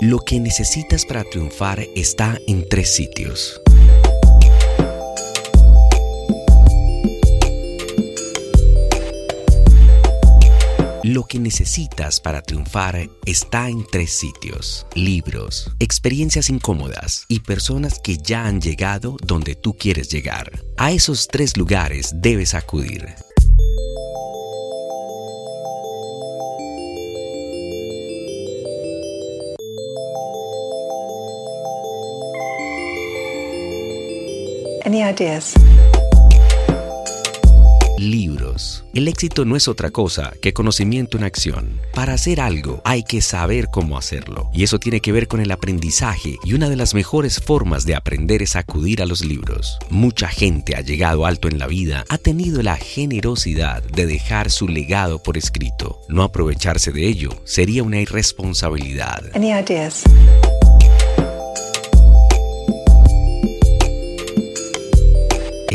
Lo que necesitas para triunfar está en tres sitios. Lo que necesitas para triunfar está en tres sitios. Libros, experiencias incómodas y personas que ya han llegado donde tú quieres llegar. A esos tres lugares debes acudir. Any ideas? Libros. El éxito no es otra cosa que conocimiento en acción. Para hacer algo hay que saber cómo hacerlo. Y eso tiene que ver con el aprendizaje y una de las mejores formas de aprender es acudir a los libros. Mucha gente ha llegado alto en la vida, ha tenido la generosidad de dejar su legado por escrito. No aprovecharse de ello sería una irresponsabilidad. Any ideas?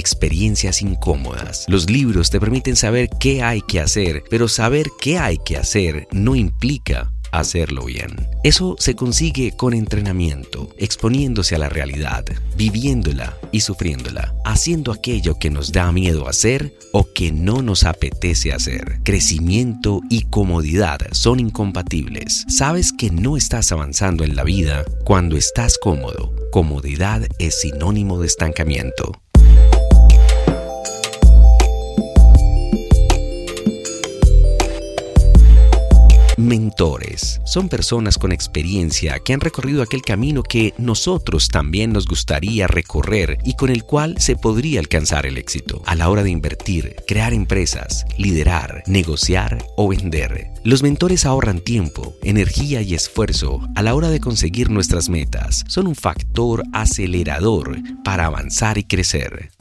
Experiencias incómodas. Los libros te permiten saber qué hay que hacer, pero saber qué hay que hacer no implica hacerlo bien. Eso se consigue con entrenamiento, exponiéndose a la realidad, viviéndola y sufriéndola, haciendo aquello que nos da miedo hacer o que no nos apetece hacer. Crecimiento y comodidad son incompatibles. Sabes que no estás avanzando en la vida cuando estás cómodo. Comodidad es sinónimo de estancamiento. Mentores son personas con experiencia que han recorrido aquel camino que nosotros también nos gustaría recorrer y con el cual se podría alcanzar el éxito a la hora de invertir, crear empresas, liderar, negociar o vender. Los mentores ahorran tiempo, energía y esfuerzo a la hora de conseguir nuestras metas. Son un factor acelerador para avanzar y crecer.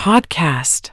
Podcast.